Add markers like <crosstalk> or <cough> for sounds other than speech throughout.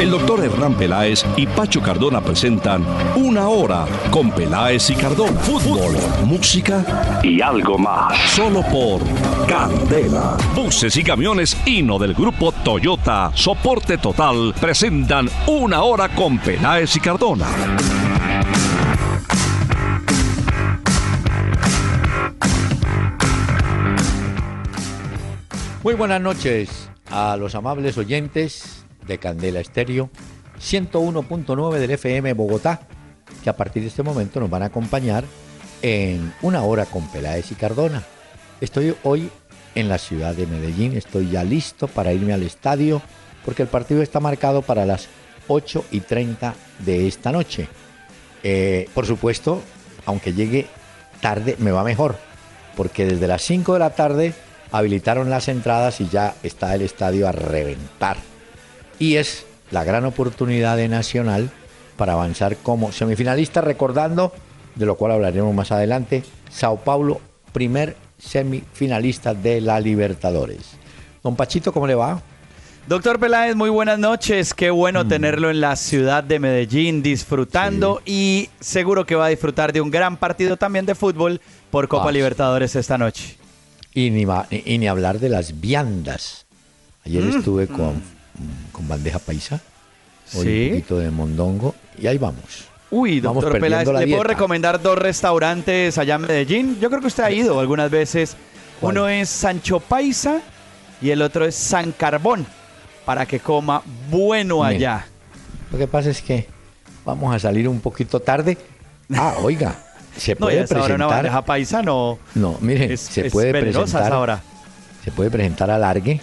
El doctor Hernán Peláez y Pacho Cardona presentan Una Hora con Peláez y Cardona. Fútbol, música y algo más. Solo por Candela. Buses y camiones Hino del grupo Toyota, soporte total, presentan Una Hora con Peláez y Cardona. Muy buenas noches a los amables oyentes de Candela Estéreo 101.9 del FM Bogotá, que a partir de este momento nos van a acompañar en una hora con Peláez y Cardona. Estoy hoy en la ciudad de Medellín, estoy ya listo para irme al estadio porque el partido está marcado para las 8 y 30 de esta noche. Eh, por supuesto, aunque llegue tarde, me va mejor, porque desde las 5 de la tarde habilitaron las entradas y ya está el estadio a reventar. Y es la gran oportunidad de Nacional para avanzar como semifinalista, recordando, de lo cual hablaremos más adelante, Sao Paulo, primer semifinalista de la Libertadores. Don Pachito, ¿cómo le va? Doctor Peláez, muy buenas noches. Qué bueno tenerlo en la ciudad de Medellín disfrutando y seguro que va a disfrutar de un gran partido también de fútbol por Copa Ah. Libertadores esta noche. Y ni, ma- y ni hablar de las viandas. Ayer estuve con, con bandeja paisa, hoy Sí. un poquito de mondongo y ahí vamos. Uy, Vamos doctor Peláez, ¿le puedo recomendar dos restaurantes allá en Medellín? Yo creo que usted ha ido algunas veces. ¿Cuál? Uno es Sancho Paisa y el otro es San Carbón, para que coma bueno allá. Lo que pasa es que vamos a salir un poquito tarde. Ah, <laughs> oiga, se puede hora una presentar. bandeja paisa no. No, mire, Es, se puede presentar. esa hora. Se puede presentar alargue,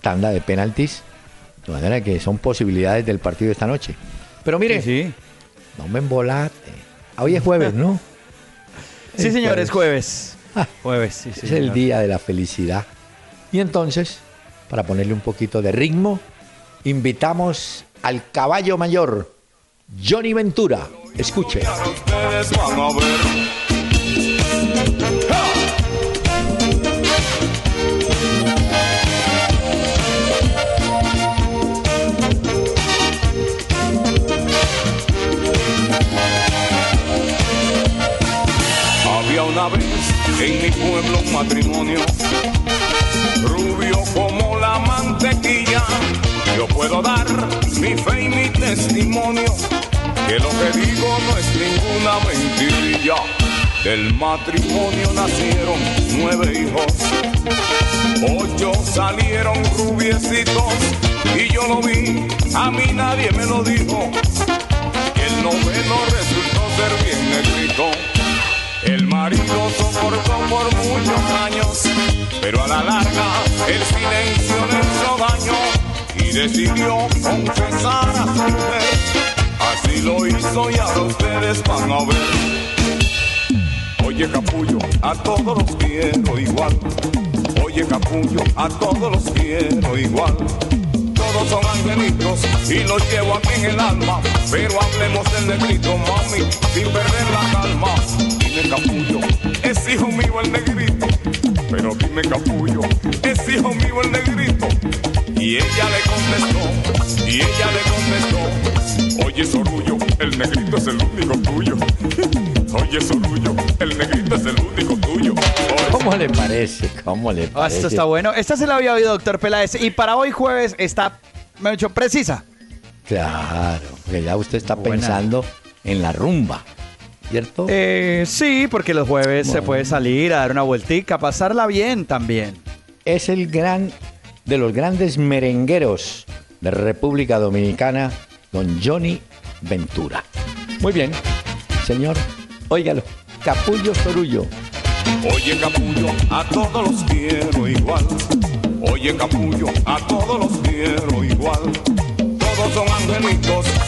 tanda de penaltis, de manera que son posibilidades del partido de esta noche. Pero mire, Sí, sí. no me embolate. Hoy es jueves, ¿no? <laughs> Sí, Es señor, es jueves. jueves. Ah, Jueves, sí, Es señor. el día de la felicidad. Y entonces, para ponerle un poquito de ritmo, invitamos al caballo mayor, Johnny Ventura. Escuche. Una vez en mi pueblo un matrimonio, rubio como la mantequilla. Yo puedo dar mi fe y mi testimonio, que lo que digo no es ninguna mentirilla. Del matrimonio nacieron nueve hijos, ocho salieron rubiecitos, y yo lo vi, a mí nadie me lo dijo. El noveno resultó ser bien negrito. El marido soportó por muchos años, pero a la larga el silencio le hizo daño y decidió confesar a su mujer. Así lo hizo y ahora ustedes van a ver. Oye capullo, a todos los quiero igual. Oye capullo, a todos los quiero igual. Todos son angelitos y los llevo aquí en el alma. Pero hablemos del negrito, mami, sin perder la calma. Dime capullo, es hijo mío el negrito. Pero dime capullo, es hijo mío el negrito. Y ella le contestó, y ella le contestó. Oye Sorullo, el negrito es el único tuyo. Oye Sorullo, el negrito es el único tuyo. ¿Cómo le parece? ¿Cómo le Ah, parece? esto está bueno. Esta se la había oído, doctor Peláez. Y para hoy jueves está, me ha dicho, precisa. Claro, porque ya usted está Buena. pensando en la rumba, ¿cierto? Eh, sí, porque los jueves se puede salir a dar una vueltica, pasarla bien también. es el gran, de los grandes merengueros de República Dominicana, don Johnny Ventura. Muy bien, señor, óigalo, Capullo Sorullo. Oye capullo, a todos los quiero igual. Oye capullo, a todos los quiero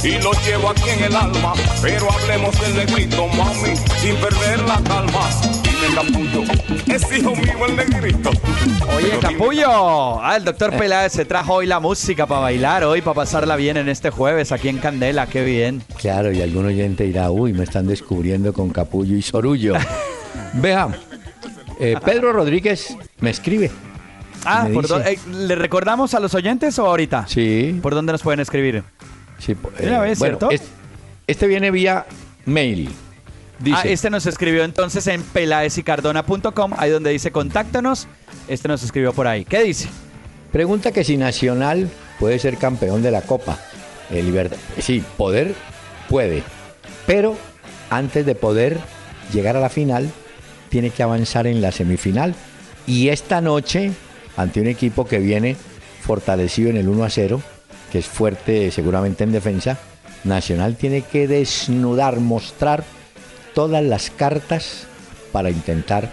y los llevo aquí en el alma. Pero hablemos del negrito, mami, sin perder la calma. Dime capullo, Oye, Capullo. Ah, el doctor Peláez se trajo hoy la música para bailar, hoy para pasarla bien en este jueves aquí en Candela. Qué bien. Claro, y algún oyente dirá, uy, me están descubriendo con Capullo y Sorullo. <laughs> Vea, eh, Pedro Rodríguez me escribe. Ah, eh, ¿le recordamos a los oyentes o ahorita? Sí. ¿Por dónde nos pueden escribir? Sí, eh, vez, ¿cierto? este viene vía mail. Ah, este nos escribió entonces en pelaesicardona.com, ahí donde dice contáctanos. Este nos escribió por ahí. ¿Qué dice? Pregunta que si Nacional puede ser campeón de la Copa. El Sí, poder puede. Pero antes de poder llegar a la final, tiene que avanzar en la semifinal. Y esta noche, ante un equipo que viene fortalecido en el 1 a 0, que es fuerte seguramente en defensa, Nacional tiene que desnudar, mostrar todas las cartas para intentar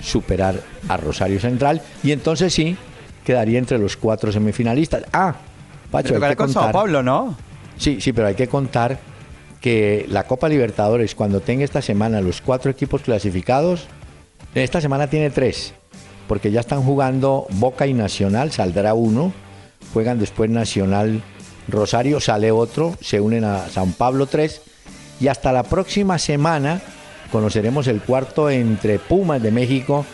superar a Rosario Central y entonces sí quedaría entre los cuatro semifinalistas. Ah, Pacho, hay que contar, Pablo, ¿no? Sí, sí, pero hay que contar que la Copa Libertadores, cuando tenga esta semana los cuatro equipos clasificados, esta semana tiene tres, porque ya están jugando Boca y Nacional, saldrá uno, juegan después Nacional Rosario, sale otro, se unen a San Pablo tres y hasta la próxima semana conoceremos el cuarto entre Pumas de México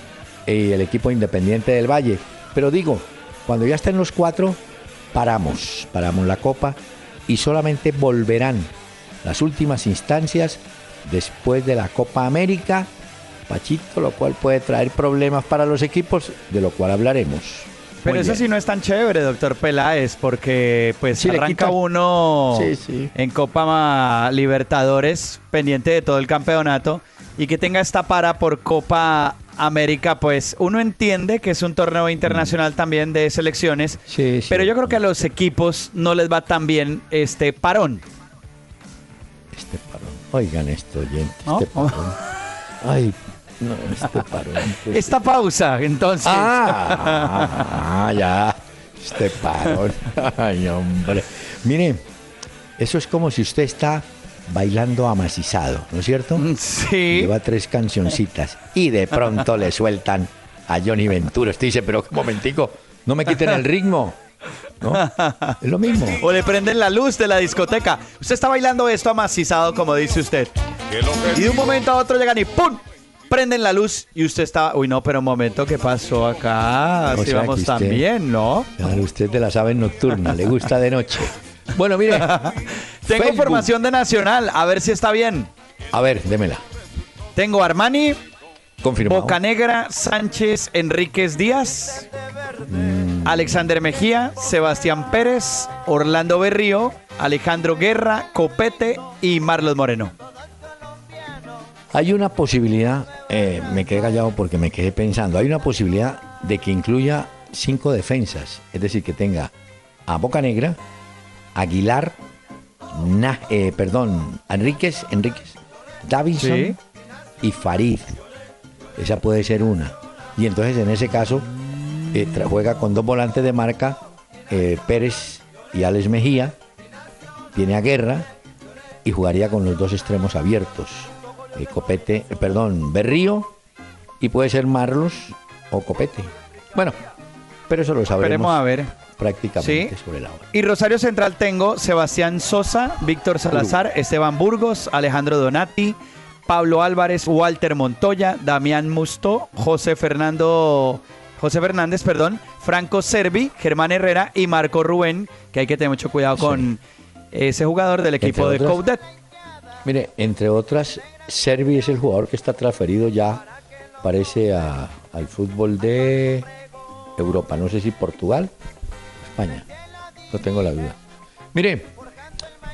y el equipo independiente del Valle. Pero digo, cuando ya estén los cuatro, paramos, paramos la copa y solamente volverán las últimas instancias después de la Copa América, Pachito, lo cual puede traer problemas para los equipos, de lo cual hablaremos. Pero eso sí no es tan chévere, doctor Peláez, porque pues arranca uno en Copa Libertadores, pendiente de todo el campeonato, y que tenga esta para por Copa América, pues uno entiende que es un torneo internacional mm. también de selecciones, pero yo creo que a los equipos no les va tan bien este parón. Este parón. Oigan esto, oyente, este parón. <laughs> Ay, no, este parón. Esta pausa, entonces. Ah, ya. Este parón. Ay, hombre. Mire, eso es como si usted está bailando amacizado, ¿no es cierto? Mm, sí. Lleva tres cancioncitas y de pronto le sueltan a Johnny Ventura. Usted dice, pero un momentico, no me quiten el ritmo. ¿No? Es lo mismo. O le prenden la luz de la discoteca. Usted está bailando esto amacizado, como dice usted. Y de un momento a otro llegan y ¡pum! Prenden la luz y usted está, uy no, pero un momento, ¿qué pasó acá? Así vamos también, ¿no? Claro, usted de las aves nocturnas, le gusta de noche. Bueno, mire. <laughs> Tengo información de Nacional, a ver si está bien. A ver, démela. Tengo Armani, Confirmado. Bocanegra, Sánchez, Enríquez Díaz, mm. Alexander Mejía, Sebastián Pérez, Orlando Berrío, Alejandro Guerra, Copete y Marlos Moreno. Hay una posibilidad, eh, me quedé callado porque me quedé pensando, hay una posibilidad de que incluya cinco defensas, es decir, que tenga a Boca Negra, Aguilar, eh, perdón, Enríquez, Enríquez, Davidson y Farid. Esa puede ser una. Y entonces en ese caso eh, juega con dos volantes de marca, Pérez y Alex Mejía, tiene a Guerra y jugaría con los dos extremos abiertos. Eh, Copete, eh, perdón, Berrío y puede ser Marlos o Copete. Bueno, pero eso lo sabremos a ver. prácticamente sobre la hora. Y Rosario Central tengo Sebastián Sosa, Víctor Salazar, Esteban Burgos, Alejandro Donati, Pablo Álvarez, Walter Montoya, Damián Musto, José Fernando José Fernández, perdón, Franco Servi, Germán Herrera y Marco Rubén, que hay que tener mucho cuidado con ese jugador del equipo de Coudet. Mire, entre otras, Servi es el jugador que está transferido ya, parece, al fútbol de Europa. No sé si Portugal o España. No tengo la duda. Mire,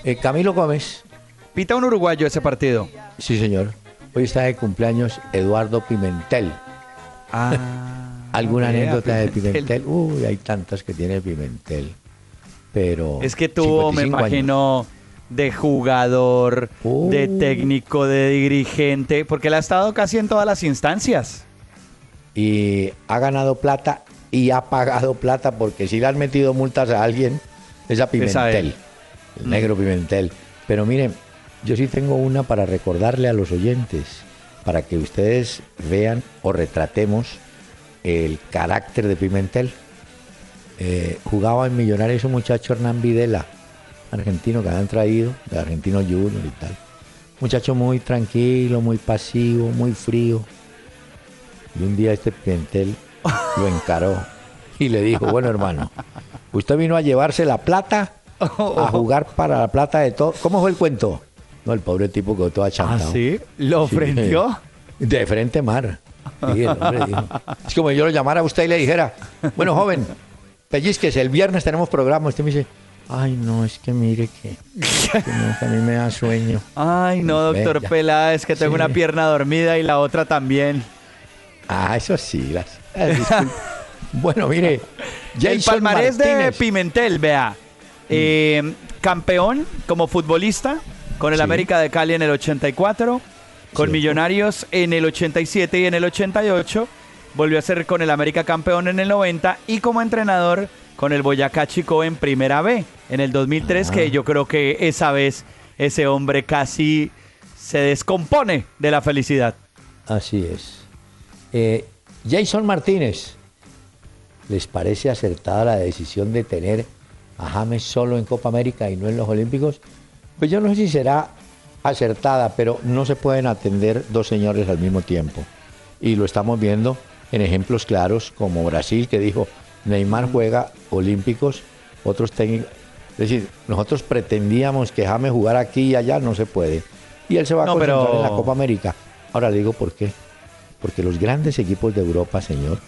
eh, Camilo Gómez. Pita un uruguayo ese partido. Sí, señor. Hoy está de cumpleaños Eduardo Pimentel. Ah. ¿Alguna anécdota de Pimentel? Uy, hay tantas que tiene Pimentel. Pero. Es que tuvo, me imagino de jugador, de uh. técnico, de dirigente, porque él ha estado casi en todas las instancias. Y ha ganado plata y ha pagado plata porque si le han metido multas a alguien es a Pimentel, el mm. negro Pimentel. Pero miren, yo sí tengo una para recordarle a los oyentes, para que ustedes vean o retratemos el carácter de Pimentel. Eh, jugaba en Millonarios un muchacho Hernán Videla, argentino que habían traído, de Argentino Junior y tal. Muchacho muy tranquilo, muy pasivo, muy frío. Y un día este Pimentel lo encaró y le dijo, bueno hermano, usted vino a llevarse la plata, a jugar para la plata de todo. ¿Cómo fue el cuento? No, el pobre tipo quedó todo achantado. ¿Ah, sí? ¿Lo ofendió? De frente mar. Es como yo lo llamara a usted y le dijera, bueno, joven, pellizques, el viernes tenemos programa. Usted me dice, ay, no, es que mire que, a mí me da sueño. Ay, no, doctor Pela, es que tengo una pierna dormida y la otra también. Ah, eso sí. Las, ah, <laughs> bueno, mire, el palmarés de Pimentel, vea. Eh, campeón como futbolista con el América de Cali en el 84, con Millonarios en el 87 y en el 88, volvió a ser con el América campeón en el 90 y como entrenador con el Boyacá Chico en Primera B en el 2003, que ah. yo creo que esa vez ese hombre casi se descompone de la felicidad. Así es. Eh, Jason Martínez, ¿les parece acertada la decisión de tener a James solo en Copa América y no en los Olímpicos? Pues yo no sé si será acertada, pero no se pueden atender dos señores al mismo tiempo. Y lo estamos viendo en ejemplos claros como Brasil, que dijo, Neymar juega Olímpicos, otros técnicos. Es decir, nosotros pretendíamos que James jugara aquí y allá, no se puede. Y él se va a concentrar en la Copa América. Ahora le digo por qué. Porque los grandes equipos de Europa, señor,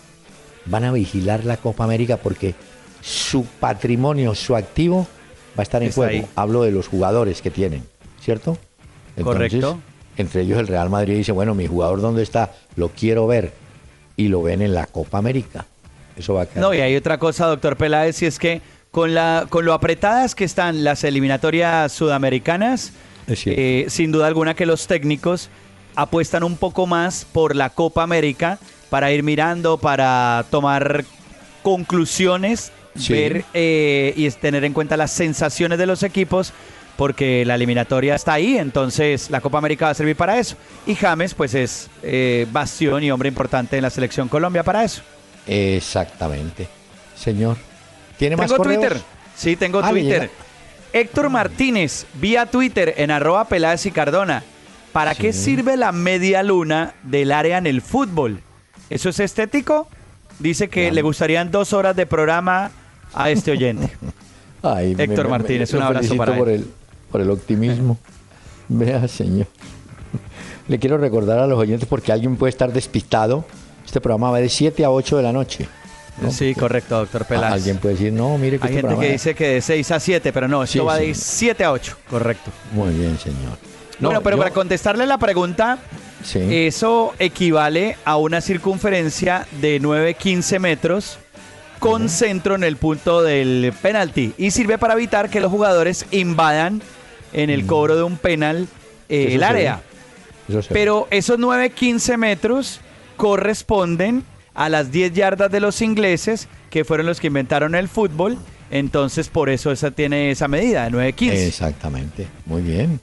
van a vigilar la Copa América porque su patrimonio, su activo va a estar en juego. Hablo de los jugadores que tienen, ¿cierto? Correcto. Entre ellos el Real Madrid dice, bueno, mi jugador dónde está, lo quiero ver. Y lo ven en la Copa América. Eso va a quedar. No, y hay otra cosa, doctor Peláez, y es que con, la, con lo apretadas que están las eliminatorias sudamericanas, eh, sin duda alguna que los técnicos apuestan un poco más por la Copa América para ir mirando, para tomar conclusiones, ver eh, y tener en cuenta las sensaciones de los equipos, porque la eliminatoria está ahí, entonces la Copa América va a servir para eso. Y James, pues es eh, bastión y hombre importante en la selección Colombia para eso. Exactamente. Señor, ¿tiene más ¿Tengo Twitter? Sí, tengo ah, Twitter. Héctor Martínez, vía Twitter en arroba Peláez y Cardona. ¿Para qué sirve la media luna del área en el fútbol? ¿Eso es estético? Dice que le gustarían dos horas de programa a este oyente. <laughs> Héctor Martínez, un abrazo para por El, por el optimismo. <laughs> Vea, señor. <laughs> Le quiero recordar a los oyentes porque alguien puede estar despistado. Este programa va de 7 a 8 de la noche. Sí, correcto, doctor Peláez. Alguien puede decir, no, mire que Hay este gente que dice que de 6 a 7, pero no, esto va de 7 a 8. Correcto. Muy bien, señor. bueno, pero para contestarle la pregunta, eso equivale a una circunferencia de 9-15 metros con centro en el punto del penalti y sirve para evitar que los jugadores invadan en el mm. cobro de un penal eh, el área. Pero esos 9-15 metros corresponden a las 10 yardas de los ingleses, que fueron los que inventaron el fútbol. Entonces, por eso esa tiene esa medida de 9-15. Exactamente. Muy bien.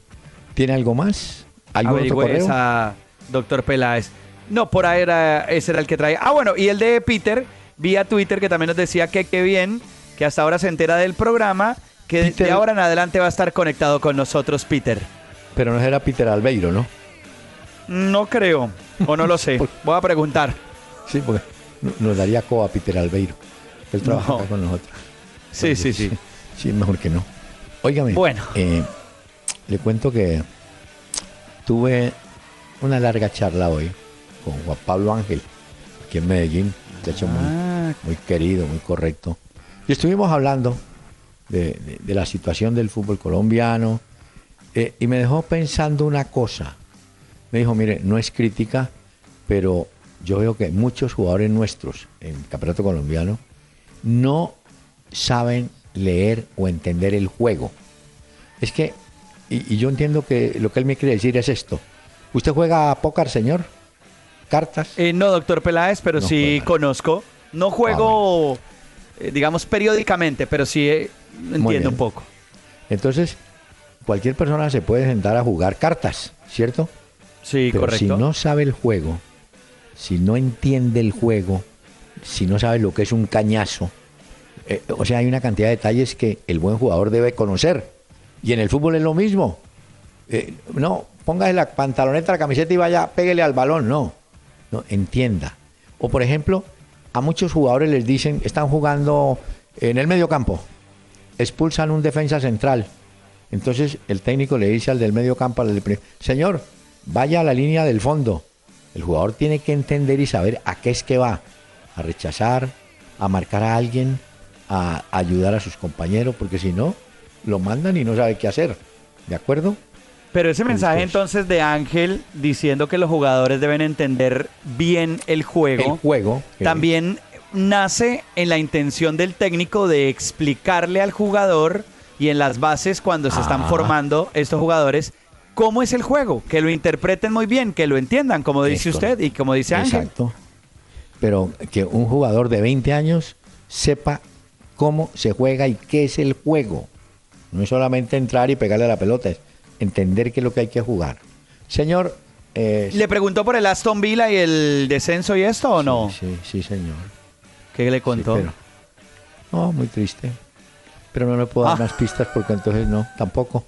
¿Tiene algo más? ¿Algo otro correo? esa, doctor Peláez. No, por ahí era, ese era el que traía. Ah, bueno, y el de Peter vía Twitter que también nos decía que qué bien, que hasta ahora se entera del programa, que de ahora en adelante va a estar conectado con nosotros, Peter. Pero no era Peter Albeiro, ¿no? No creo, o no lo sé. <laughs> Voy a preguntar. Sí, porque nos daría coa Peter Albeiro. Él trabaja con nosotros. Sí, sí, sí, sí. mejor que no. Óigame. Bueno. Eh, le cuento que tuve una larga charla hoy con Juan Pablo Ángel, aquí en Medellín, muchacho muy, ah. muy querido, muy correcto. Y estuvimos hablando de, la situación del fútbol colombiano eh, y me dejó pensando una cosa. Me dijo, mire, no es crítica, pero yo veo que muchos jugadores nuestros en el campeonato colombiano no saben leer o entender el juego. Es que, y, y, yo entiendo que lo que él me quiere decir es esto. ¿Usted juega a póker, señor? cartas? Eh, no, doctor Peláez, pero sí conozco. No juego, ah, eh, digamos, periódicamente, pero sí eh, entiendo un poco. Entonces, cualquier persona se puede sentar a jugar cartas, ¿cierto? Sí, pero correcto. Si no sabe el juego, si no entiende el juego, si no sabes lo que es un cañazo. Eh, o sea, hay una cantidad de detalles que el buen jugador debe conocer. Y en el fútbol es lo mismo. Eh, no, póngase la pantaloneta, la camiseta y vaya, pégale al balón. No, no, entienda. O por ejemplo, a muchos jugadores les dicen, están jugando en el medio campo, expulsan un defensa central. Entonces el técnico le dice al del medio campo, al del señor, vaya a la línea del fondo. El jugador tiene que entender y saber a qué es que va. A rechazar, a marcar a alguien, a ayudar a sus compañeros, porque si no, lo mandan y no sabe qué hacer. ¿De acuerdo? Pero ese mensaje entonces de Ángel diciendo que los jugadores deben entender bien el juego, el juego también nace en la intención del técnico de explicarle al jugador y en las bases cuando se están ah. formando estos jugadores cómo es el juego, que lo interpreten muy bien, que lo entiendan, como dice usted y como dice Ángel. Exacto. Pero que un jugador de 20 años sepa cómo se juega y qué es el juego. No es solamente entrar y pegarle a la pelota, es entender qué es lo que hay que jugar. Señor... Eh, ¿Le preguntó por el Aston Villa y el descenso y esto o no? Sí, sí, señor. ¿Qué le contó? no, muy triste. Pero no le puedo dar ah. más pistas porque entonces no, tampoco.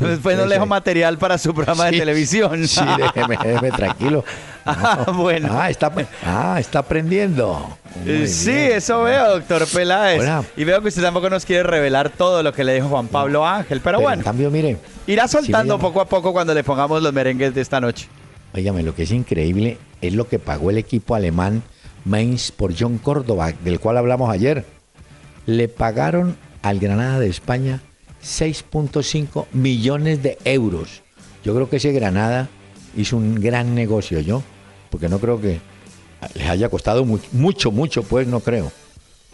Después no le dejo material para su programa de televisión. Sí, <laughs> déjeme, déjeme tranquilo. Ah, bueno. Ah, está, ah, está aprendiendo. Eh, sí, eso veo, doctor Peláez. Y veo que usted tampoco nos quiere revelar todo lo que le dijo Juan Pablo Ángel, pero, bueno. En cambio, mire. Irá soltando poco a poco cuando le pongamos los merengues de esta noche. Óigame, lo que es increíble es lo que pagó el equipo alemán Mainz por John Córdoba, del cual hablamos ayer. Le pagaron al Granada de España 6.5 millones de euros. Yo creo que ese Granada hizo un gran negocio, yo, porque no creo que les haya costado mucho, mucho, pues no creo.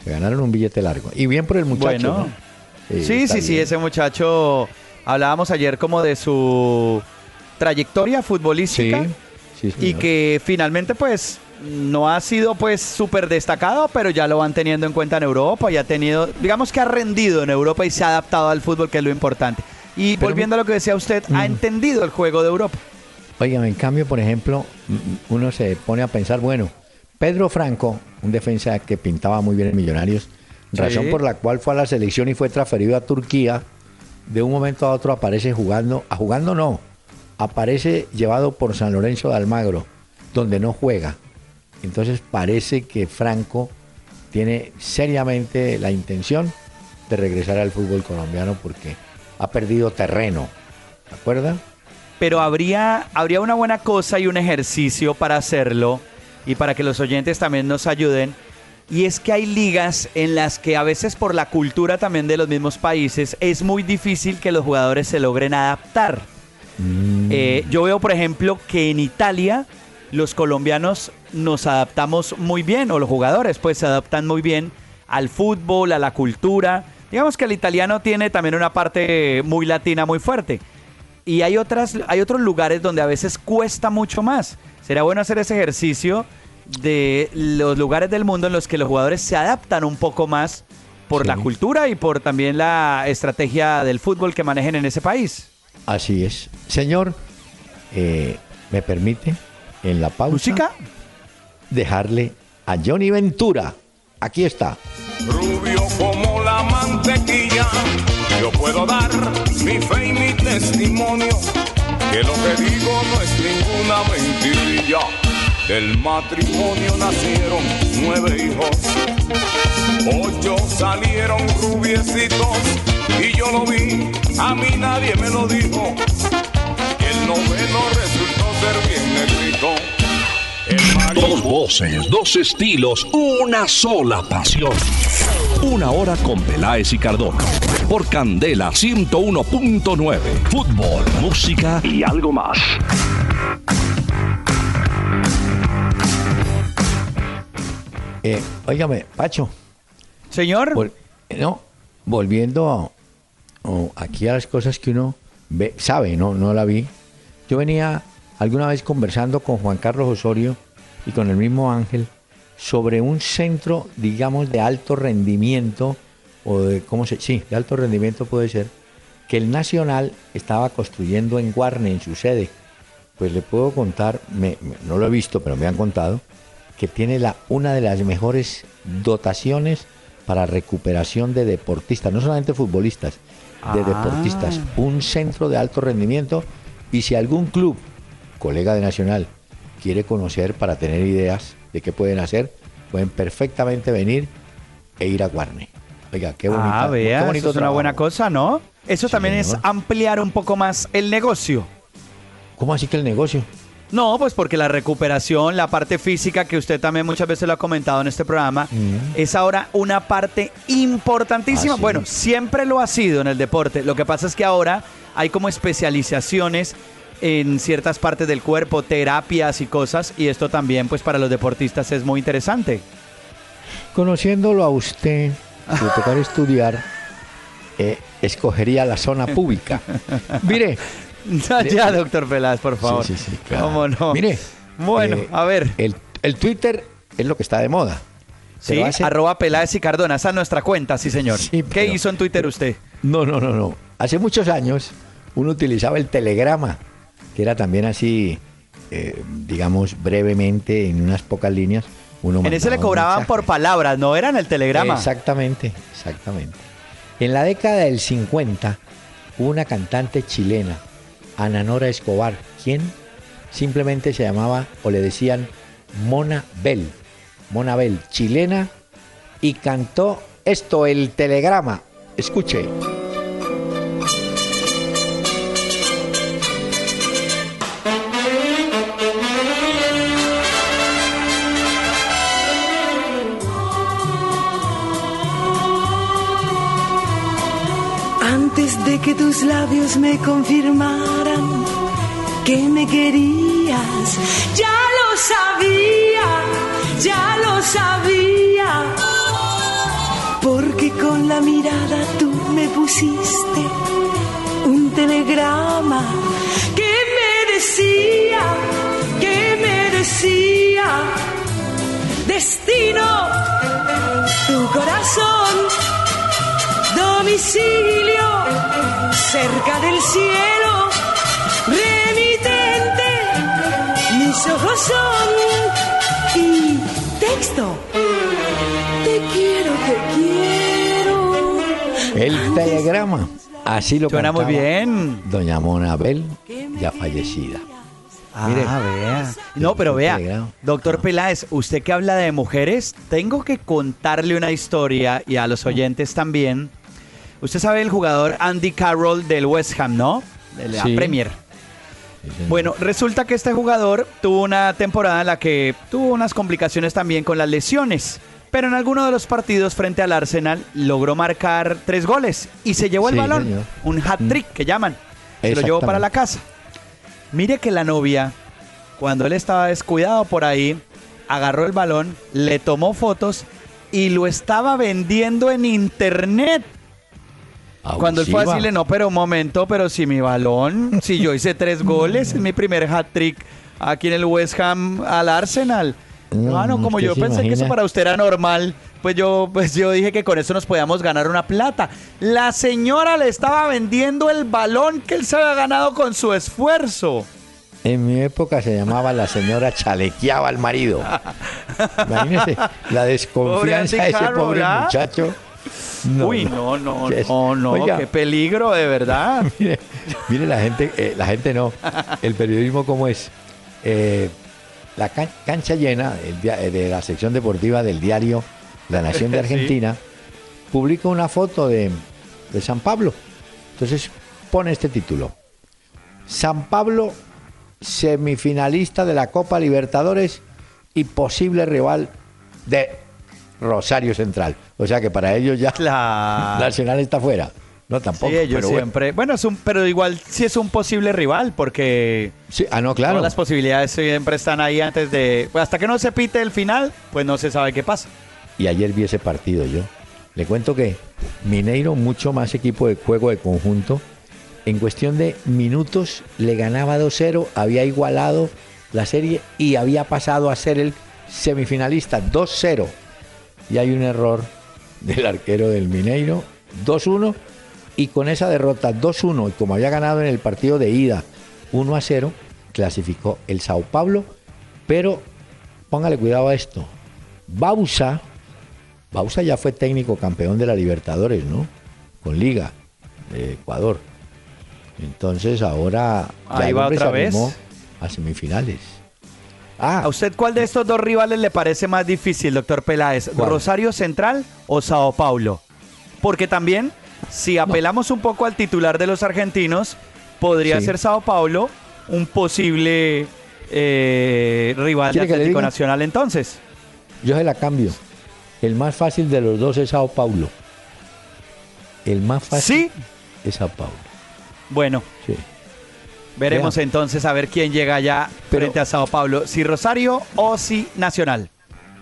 Se ganaron un billete largo. Y bien por el muchacho. sí, sí, sí, ese muchacho, hablábamos ayer como de su trayectoria futbolística. y que finalmente pues no ha sido pues súper destacado, pero ya lo van teniendo en cuenta en Europa y ha tenido, digamos que ha rendido en Europa y se ha adaptado al fútbol, que es lo importante. Y volviendo a lo que decía usted, ha entendido el juego de Europa. Oigan, en cambio, por ejemplo, uno se pone a pensar, bueno, Pedro Franco, un defensa que pintaba muy bien en Millonarios, razón por la cual fue a la selección y fue transferido a Turquía, de un momento a otro aparece jugando, a jugando no, aparece llevado por San Lorenzo de Almagro, donde no juega. Entonces parece que Franco tiene seriamente la intención de regresar al fútbol colombiano porque ha perdido terreno. ¿De acuerdo? Pero habría, habría una buena cosa y un ejercicio para hacerlo y para que los oyentes también nos ayuden. Y es que hay ligas en las que a veces por la cultura también de los mismos países es muy difícil que los jugadores se logren adaptar. Mm. Eh, yo veo, por ejemplo, que en Italia los colombianos nos adaptamos muy bien, o los jugadores pues se adaptan muy bien al fútbol, a la cultura. Digamos que el italiano tiene también una parte muy latina muy fuerte. Y hay, otras, hay otros lugares donde a veces cuesta mucho más. Será bueno hacer ese ejercicio de los lugares del mundo en los que los jugadores se adaptan un poco más por la cultura y por también la estrategia del fútbol que manejen en ese país. Así es. Señor, eh, ¿me permite? en la pausa. ¿Música? Dejarle a Johnny Ventura. Aquí está. Rubio como la mantequilla, yo puedo dar mi fe y mi testimonio, que lo que digo no es ninguna mentirilla. Del matrimonio nacieron nueve hijos, ocho salieron rubiecitos, y yo lo vi, a mí nadie me lo dijo. El noveno Dos voces, dos estilos, una sola pasión. Una hora con Peláez y Cardona. Por Candela 101.9. Fútbol, música y algo más. Eh, óigame, Pacho. Señor. no, volviendo aquí a las cosas que uno ve, sabe, no, no la vi. Yo venía alguna vez conversando con Juan Carlos Osorio y con el mismo Ángel sobre un centro, digamos, de alto rendimiento, o de, ¿cómo se? Sí, de alto rendimiento puede ser, que el Nacional estaba construyendo en Guarne, en su sede. Pues le puedo contar, no lo he visto, pero me han contado, que tiene la, una de las mejores dotaciones para recuperación de deportistas, no solamente futbolistas, de ah. deportistas. Un centro de alto rendimiento y si algún club, colega de Nacional, quiere conocer para tener ideas de qué pueden hacer, pueden perfectamente venir e ir a Guarne. Oiga, qué bonito. Ah, vea, eso es una buena cosa, ¿no? Eso también es ampliar un poco más el negocio. ¿Cómo así que el negocio? No, pues porque la recuperación, la parte física que usted también muchas veces lo ha comentado en este programa, mm. es ahora una parte importantísima. Ah, bueno, siempre lo ha sido en el deporte. Lo que pasa es que ahora hay como especializaciones en ciertas partes del cuerpo, terapias y cosas, y esto también pues para los deportistas es muy interesante. Conociéndolo a usted, <laughs> si tocar estudiar, eh, escogería la zona pública. <laughs> Mire, ya, doctor Peláez, por favor. Sí, sí, sí, ¿Cómo no? Mire. Bueno, eh, a ver. El, Twitter es lo que está de moda. Sí, arroba Peláez y Cardona. Esa es nuestra cuenta, sí, señor. ¿Qué hizo en Twitter usted? No, no, no, no. Hace muchos años uno utilizaba el telegrama, que era también así, eh, digamos, brevemente, en unas pocas líneas. Uno en ese le cobraban por palabras, ¿no? Era en el telegrama. Exactamente, exactamente. En la década del 50, hubo una cantante chilena Ana Nora Escobar, quien simplemente se llamaba o le decían Mona Bell, Mona Bell, chilena, y cantó esto, el telegrama. Escuche. Que tus labios me confirmaran que me querías, ya lo sabía, ya lo sabía. Porque con la mirada tú me pusiste un telegrama que me decía, que me decía, destino, tu corazón domicilio cerca del cielo, remitente, mis ojos son y texto. Te quiero, te quiero. El telegrama. Así lo Suena muy bien. Doña Mona Bel, ya fallecida. Ah, vea. No, pero vea, doctor Peláez, usted que habla de mujeres, tengo que contarle una historia y a los oyentes también Usted sabe el jugador Andy Carroll del West Ham, ¿no? De la Premier. bueno, resulta que este jugador tuvo una temporada en la que tuvo unas complicaciones también con las lesiones. Pero en alguno de los partidos frente al Arsenal logró marcar tres goles y se llevó el balón. Un hat-trick que llaman. Se lo llevó para la casa. Mire que la novia, cuando él estaba descuidado por ahí, agarró el balón, le tomó fotos y lo estaba vendiendo en internet. Cuando él fue a decirle, no, pero un momento, pero si mi balón, si yo hice tres <laughs> goles, en mi primer hat-trick aquí en el West Ham al Arsenal. Bueno, como yo pensé que eso para usted era normal, pues yo, pues yo dije que con eso nos podíamos ganar una plata. La señora le estaba vendiendo el balón que él se había ganado con su esfuerzo. En mi época se llamaba la señora chalequeaba al marido. <laughs> Imagínese la desconfianza de ese pobre ¿ah? muchacho. Uy, no, no, no, no, qué peligro, de verdad. <laughs> mire, la gente, eh, la gente no, el periodismo como es. Eh, la cancha llena eh, de la sección deportiva del diario La Nación de <laughs> Argentina publica una foto de, de San Pablo. Entonces pone este título. San Pablo, semifinalista de la Copa Libertadores y posible rival de Rosario Central. O sea que para ellos ya <laughs> Nacional está fuera. No, tampoco. Sí, ellos siempre. Bueno, es un, pero igual sí es un posible rival, porque. Sí, ah, no, claro. las posibilidades siempre están ahí antes de. Pues hasta que no se pite el final, pues no se sabe qué pasa. Y ayer vi ese partido yo. Le cuento que Mineiro, mucho más equipo de juego de conjunto. En cuestión de minutos le ganaba 2-0, había igualado la serie y había pasado a ser el semifinalista 2-0 y hay un error del arquero del Mineiro, 2-1, y con esa derrota 2-1, y como había ganado en el partido de ida 1-0, clasificó el Sao Paulo, pero póngale cuidado a esto. Bausa, Bausa ya fue técnico campeón de la Libertadores, ¿no? Con Liga de Ecuador. Entonces ahora Ahí va otra vez a semifinales. Ah, ¿A usted cuál de estos dos rivales le parece más difícil, doctor Peláez? ¿Rosario Central o Sao Paulo? Porque también, si apelamos un poco al titular de los argentinos, podría ser Sao Paulo un posible eh, rival de Atlético Nacional entonces. Yo se la cambio. El más fácil de los dos es Sao Paulo. El más fácil ¿Sí? es Sao Paulo. Bueno. Sí. Veremos entonces a ver quién llega ya frente a Sao Paulo, si Rosario o si Nacional.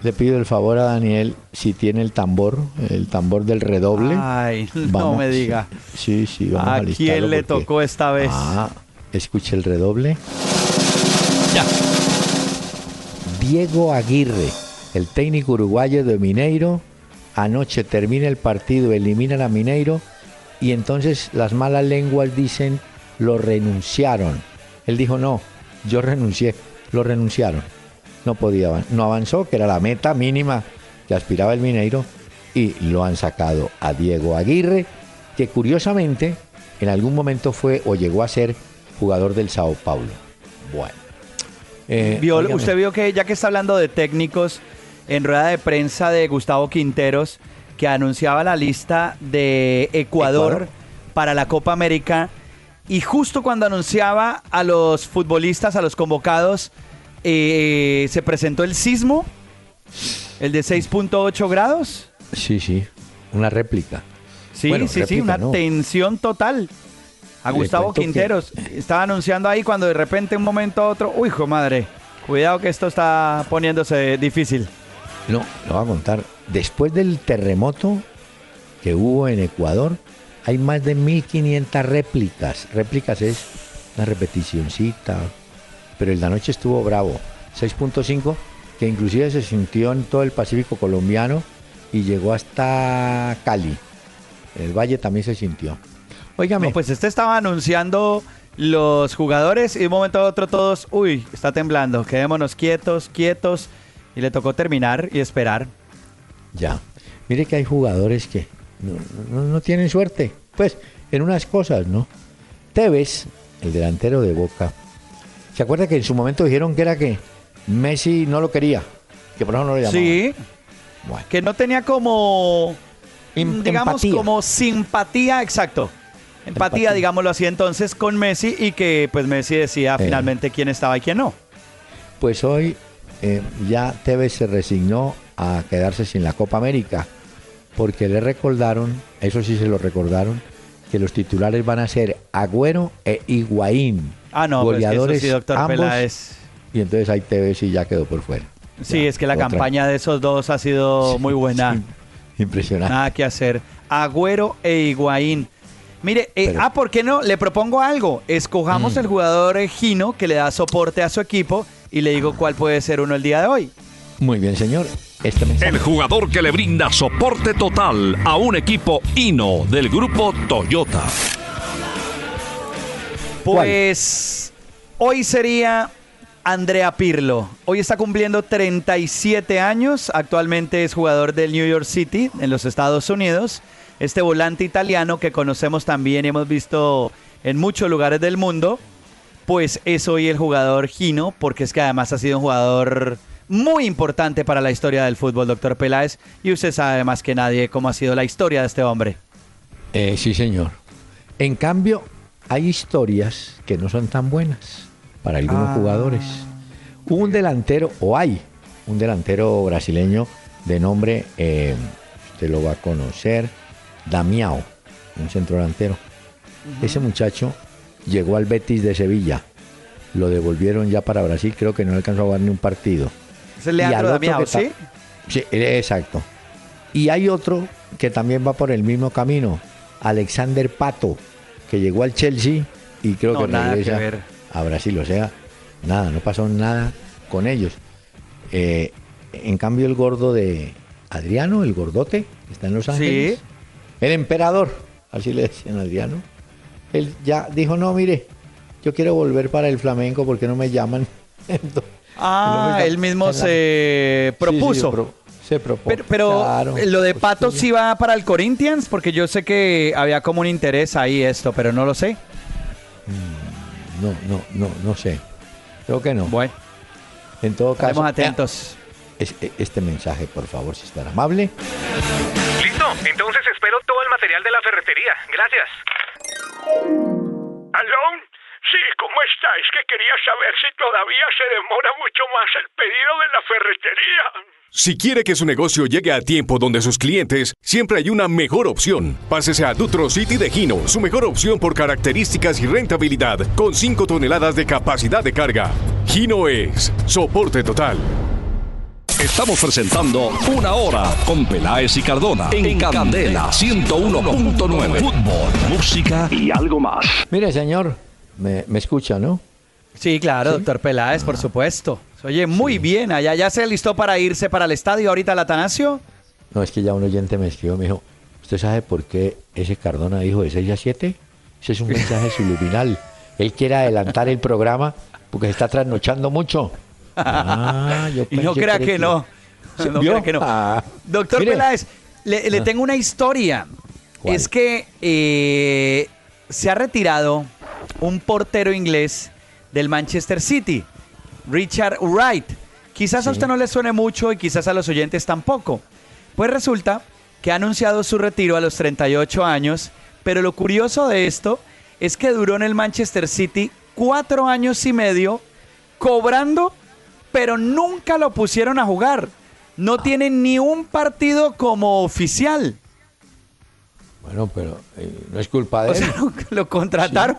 Le pido el favor a Daniel si tiene el tambor, el tambor del redoble. Ay, <laughs> no me diga. Sí, sí, vamos a, ¿A quién le tocó esta vez? Ah, escuche el redoble. Ya. Diego Aguirre, el técnico uruguayo de Mineiro, anoche termina el partido, eliminan a Mineiro y entonces las malas lenguas dicen lo renunciaron. Él dijo, no, yo renuncié, lo renunciaron. No podía, no avanzó, que era la meta mínima que aspiraba el Mineiro, y lo han sacado a Diego Aguirre, que curiosamente en algún momento fue o llegó a ser jugador del Sao Paulo. Bueno. Eh, usted vio que ya que está hablando de técnicos, en rueda de prensa de Gustavo Quinteros, que anunciaba la lista de Ecuador. para la Copa América, y justo cuando anunciaba a los futbolistas, a los convocados, eh, se presentó el sismo, el de 6.8 grados. Sí, sí, una réplica. Sí, sí, sí, una tensión total. A Gustavo Quinteros estaba anunciando ahí cuando de repente un momento a otro, uy, hijo madre, cuidado que esto está poniéndose difícil. No, lo voy a contar. Después del terremoto que hubo en Ecuador, hay más de 1500 réplicas. Réplicas es una repeticióncita. Pero el de anoche estuvo bravo. 6.5, que inclusive se sintió en todo el Pacífico colombiano y llegó hasta Cali. El Valle también se sintió. Óigame. pues este estaba anunciando los jugadores y de un momento a otro todos, uy, está temblando, quedémonos quietos, quietos. Y le tocó terminar y esperar. Ya. Mire que hay jugadores que no, tienen suerte. Pues en unas cosas, ¿no? Tevez, el delantero de Boca, ¿se acuerda que en su momento dijeron que era que Messi no lo quería? Que por eso no lo llamaba. Sí. Que no tenía como, digamos, como simpatía, exacto. Empatía, digámoslo así entonces, con Messi y que pues Messi decía eh. finalmente quién estaba y quién no. Pues hoy eh, ya Tevez se resignó a quedarse sin la Copa América porque le recordaron, eso sí se lo recordaron, que los titulares van a ser Agüero e Higuaín. Ah, no, pues goleadores sí, doctor ambos, Y entonces ahí te y ya quedó por fuera. Sí, es que la campaña de esos dos ha sido muy buena. impresionante. Nada que hacer. Agüero e Higuaín. Mire, eh, ah, ¿por qué no? Le propongo algo. Escojamos mm. el jugador Gino que le da soporte a su equipo y le digo cuál puede ser uno el día de hoy. Muy bien, señor. Este el jugador que le brinda soporte total a un equipo Hino del grupo Toyota. Pues hoy sería Andrea Pirlo. Hoy está cumpliendo 37 años. Actualmente es jugador del New York City en los Estados Unidos. Este volante italiano que conocemos también y hemos visto en muchos lugares del mundo. Pues es hoy el jugador Gino, porque es que además ha sido un jugador muy importante para la historia del fútbol, doctor Peláez, y usted sabe más que nadie cómo ha sido la historia de este hombre. Eh, sí, señor. En cambio, hay historias que no son tan buenas para algunos ah. jugadores. un delantero, o hay un delantero brasileño de nombre, eh, usted lo va a conocer, Damiao, un centro delantero. Ese muchacho llegó al Betis de Sevilla, lo devolvieron ya para Brasil, creo que no alcanzó a jugar ni un partido. Es el Leandro Damiao, ¿sí? Sí, exacto. Y hay otro que también va por el mismo camino, Alexander Pato, que llegó al Chelsea y creo que regresa a Brasil. O sea, nada, no pasó nada con ellos. Eh, en cambio, el gordo de Adriano, el gordote, que está en Los Ángeles, el emperador, así le decían a Adriano, él ya dijo, no, mire, yo quiero volver para el flamenco porque no me llaman. <laughs> Ah, él mismo se propuso. se propuso. Pero, lo de pues, Pato sí va para el Corinthians, porque yo sé que había como un interés ahí esto, pero no lo sé. Mm, no, no, no, no sé. Creo que no. Bueno. En todo caso. Estamos atentos. E, este mensaje, por favor, si está amable. Listo, entonces espero todo el material de la ferretería. Gracias. Quería saber si todavía se demora mucho más el pedido de la ferretería. Si quiere que su negocio llegue a tiempo donde sus clientes, siempre hay una mejor opción. Pásese a Dutro City de Gino, su mejor opción por características y rentabilidad, con 5 toneladas de capacidad de carga. Gino es soporte total. Estamos presentando Una Hora con Peláez y Cardona en, Candela 101.9. Fútbol, música y algo más. Mire, señor, me, escucha, ¿no? Sí, claro, doctor Peláez, por supuesto. Oye, muy bien, allá ya se listó para irse para el estadio ahorita el Atanasio. No, es que ya un oyente me escribió, me dijo, ¿usted sabe por qué ese Cardona dijo de 6 a 7? Ese es un <laughs> mensaje subliminal. Él quiere adelantar el programa porque se está trasnochando mucho. Ah, yo <laughs> y no crea que, no. <laughs> No crea que no. Ah. Doctor Peláez, le, ah. tengo una historia. Es que eh, se ha retirado un portero inglés del Manchester City, Richard Wright. Quizás a usted no le suene mucho y quizás a los oyentes tampoco. Pues resulta que ha anunciado su retiro a los 38 años, pero lo curioso de esto es que duró en el Manchester City cuatro años y medio cobrando, pero nunca lo pusieron a jugar. No tiene ni un partido como oficial. Bueno, pero eh, no es culpa de él. <laughs> lo contrataron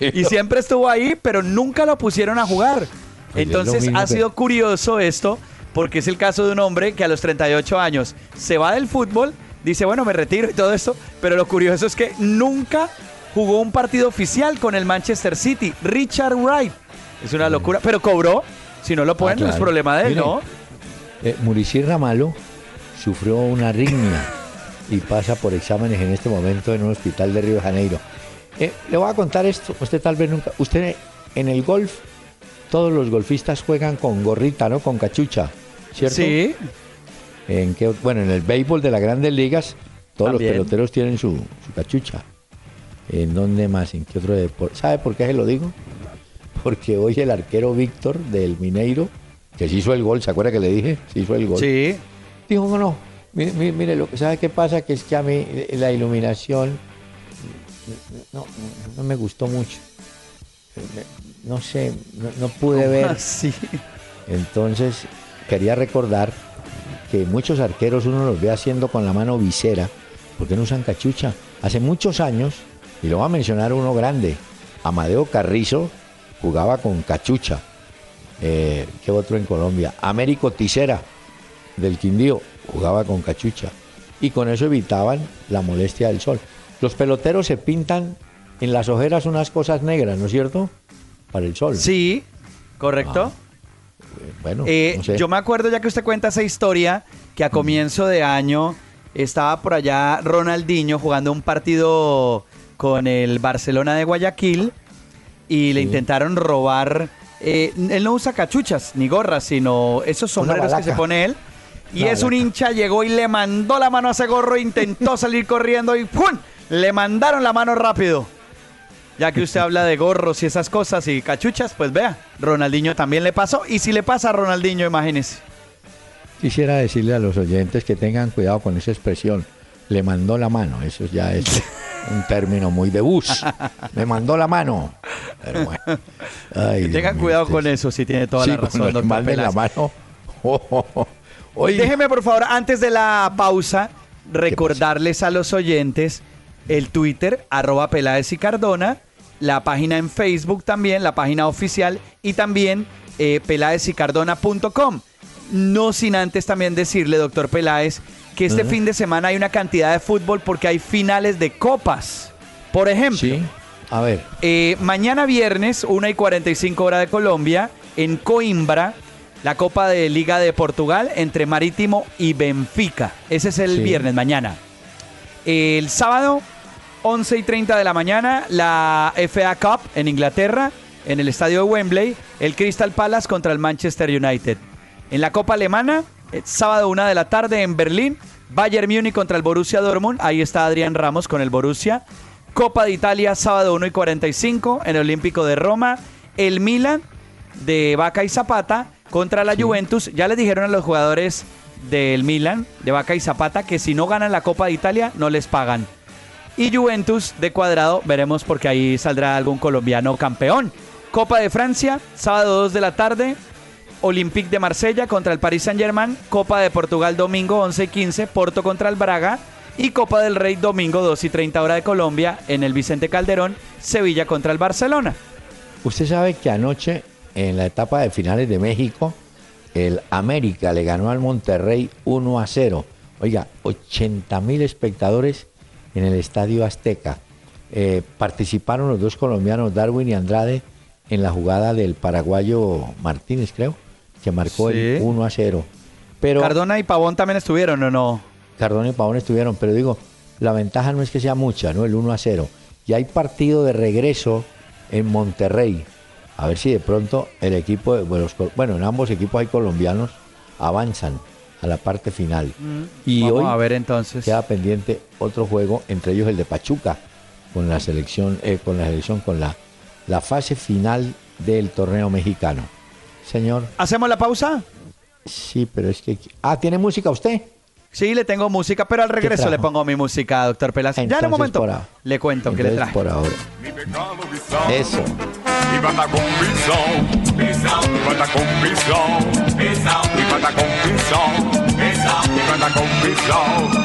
y siempre estuvo ahí, pero nunca lo pusieron a jugar. Entonces ha sido curioso esto, porque es el caso de un hombre que a los 38 años se va del fútbol, dice, bueno, me retiro y todo esto, pero lo curioso es que nunca jugó un partido oficial con el Manchester City. Richard Wright. Es una locura, pero cobró. Si no lo ponen, ah, no es problema de él, ¿no? Eh, Muricy Ramalo sufrió una arritmia <laughs> y pasa por exámenes en este momento en un hospital de Río de Janeiro. Eh, le voy a contar esto, usted tal vez nunca, usted en el golf, todos los golfistas juegan con gorrita, ¿no? Con cachucha, ¿cierto? Sí. En que, bueno, en el béisbol de las grandes ligas, todos los peloteros tienen su, cachucha. ¿En dónde más? ¿En qué otro deporte? ¿Sabe por qué se lo digo? Porque hoy el arquero Víctor del Mineiro, que se hizo el gol, ¿se acuerda que le dije? Se hizo el gol. Sí. Dijo, no, no, mire, mire, lo, ¿sabe qué pasa? Que es que a mí la iluminación no, no me gustó mucho. No sé, no, pude ver. Sí. Entonces, quería recordar que muchos arqueros uno los ve haciendo con la mano visera, porque no usan cachucha. Hace muchos años, y lo va a mencionar uno grande, Amadeo Carrizo jugaba con cachucha. Eh, ¿Qué otro en Colombia? Américo Tisera, del Quindío, jugaba con cachucha. Y con eso evitaban la molestia del sol. Los peloteros se pintan en las ojeras unas cosas negras, ¿no es cierto? Para el sol. Sí, correcto. Ah, bueno, eh, yo me acuerdo ya que usted cuenta esa historia que a comienzo de año estaba por allá Ronaldinho jugando un partido con el Barcelona de Guayaquil y le intentaron robar. Eh, él no usa cachuchas ni gorras, sino esos sombreros que se pone él. Y es un hincha, llegó y le mandó la mano a ese gorro, intentó salir corriendo y ¡pum! Le mandaron la mano rápido. Ya que usted habla de gorros y esas cosas y cachuchas, pues vea, Ronaldinho también le pasó. Y si le pasa a Ronaldinho, imagínese. Quisiera decirle a los oyentes que tengan cuidado con esa expresión. Le mandó la mano, eso ya es un término muy de bus. Me mandó la mano. Pero bueno. tengan cuidado con eso, si tiene toda la razón. Con la mano. <laughs> Déjeme, por favor, antes de la pausa, recordarles a los oyentes el Twitter, arroba Peláez y Cardona, la página en Facebook también, la página oficial y también eh, peláezicardona.com. No sin antes también decirle, doctor Peláez, que este fin de semana hay una cantidad de fútbol porque hay finales de copas. Por ejemplo, sí. a ver. Eh, mañana viernes, 1 y 45 hora de Colombia, en Coimbra, la Copa de Liga de Portugal entre Marítimo y Benfica. Ese es el viernes, mañana. El sábado, 11 y 30 de la mañana, la FA Cup en Inglaterra en el estadio de Wembley, el Crystal Palace contra el Manchester United. En la Copa Alemana, eh, sábado una de la tarde en Berlín, Bayern Múnich contra el Borussia Dortmund. Ahí está Adrián Ramos con el Borussia. Copa de Italia, sábado 1 y 45 en el Olímpico de Roma. El Milan de Vaca y Zapata contra la Juventus. Ya les dijeron a los jugadores del Milan, de Vaca y Zapata, que si no ganan la Copa de Italia, no les pagan. Y Juventus de Cuadrado, veremos porque ahí saldrá algún colombiano campeón. Copa de Francia, sábado 2 de la tarde. Olympique de Marsella contra el Paris Saint-Germain. Copa de Portugal, domingo 11 y 15. Porto contra el Braga. Y Copa del Rey, domingo 2 y 30 hora de Colombia, en el Vicente Calderón. Sevilla contra el Barcelona. Usted sabe que anoche, en la etapa de finales de México, el América le ganó al Monterrey 1 a 0. Oiga, 80 mil espectadores en el Estadio Azteca. Eh, participaron los dos colombianos, Darwin y Andrade, en la jugada del paraguayo Martínez, creo, que marcó el 1 a 0. Pero, Cardona y Pavón también estuvieron, ¿o no? Cardona y Pavón estuvieron, pero digo, la ventaja no es que sea mucha, ¿no? El 1 a 0. Y hay partido de regreso en Monterrey. A ver si de pronto el equipo, bueno, en ambos equipos hay colombianos, avanzan a la parte final. Mm. y hoy a ver entonces. queda pendiente otro juego, entre ellos el de Pachuca, con la selección, eh, con la selección, con la, la fase final del torneo mexicano. Señor. ¿Hacemos la pausa? Sí, pero es que. Ah, ¿tiene música usted? Sí, le tengo música, pero al regreso le pongo mi música, doctor Pelas. ya en un momento le cuento que le traje. por ahora. Eso. Y pata con pisón, y pata con pisón, y pata con pisón, y pata con pisón. Dame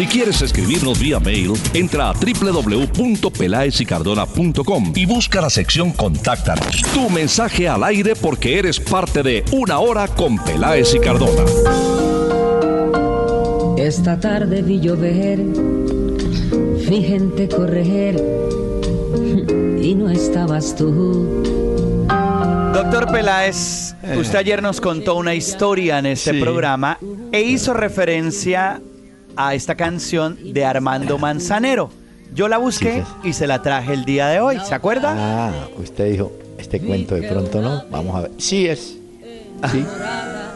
Si quieres escribirnos vía mail, entra a www.pelaesicardona.com y busca la sección Contáctanos. Tu mensaje al aire porque eres parte de Una Hora con Peláez y Cardona. Esta tarde vi llover, vi gente correr y no estabas tú. Doctor Peláez, usted ayer nos contó una historia en este programa e hizo referencia a esta canción de Armando Manzanero. Yo la busqué y se la traje el día de hoy, ¿se acuerda? Ah, usted dijo, este cuento de pronto no, vamos a ver. Sí es. Sí.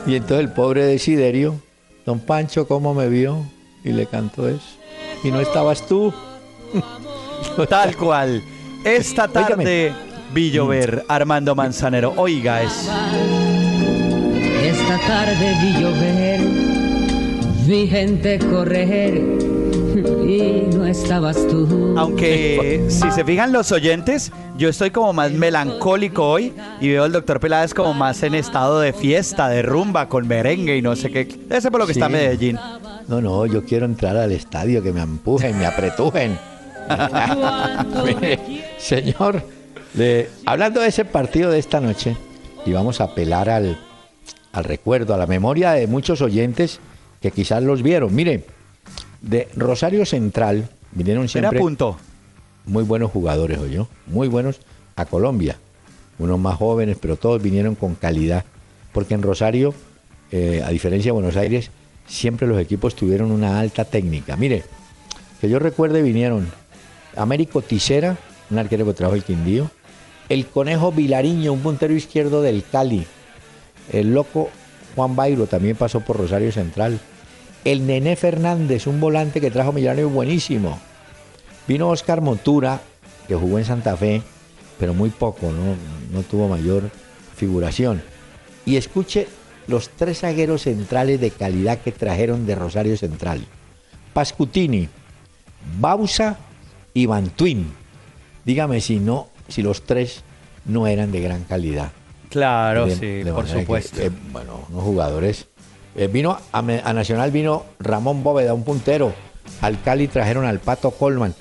Y entonces el pobre Desiderio, don Pancho, ¿cómo me vio? Y le cantó eso. Y no estabas tú. <laughs> Tal cual. Esta tarde vi llover Armando Manzanero. Oiga eso. Esta tarde vi llover Vi gente correr y no estabas tú. Aunque si se fijan los oyentes, yo estoy como más melancólico hoy y veo al doctor Peláez como más en estado de fiesta, de rumba, con merengue y no sé qué. Ese es por lo que está Medellín. No, no, yo quiero entrar al estadio, que me empujen, me apretujen. <laughs> señor, hablando de ese partido de esta noche, y vamos a apelar al, al recuerdo, a la memoria de muchos oyentes que quizás los vieron. Mire, de Rosario Central vinieron siempre punto. muy buenos jugadores, yo, muy buenos a Colombia. Unos más jóvenes, pero todos vinieron con calidad. Porque en Rosario, eh, a diferencia de Buenos Aires, siempre los equipos tuvieron una alta técnica. Mire, que yo recuerde vinieron Américo Tisera, un arquero que trabajó el Quindío, el Conejo Vilariño, un puntero izquierdo del Cali, el loco Juan Bairo también pasó por Rosario Central, el Nené Fernández, un volante que trajo Millonarios buenísimo. Vino Oscar Montura, que jugó en Santa Fe, pero muy poco, no, no tuvo mayor figuración. Y escuche los tres zagueros centrales de calidad que trajeron de Rosario Central. Pascutini, Bausa y Bantuin. Dígame si no, si los tres no eran de gran calidad. Claro, sí, por supuesto. Eh, bueno, unos jugadores eh, vino a, Nacional vino Ramón Bóveda, un puntero. Al Cali trajeron al Pato Colman.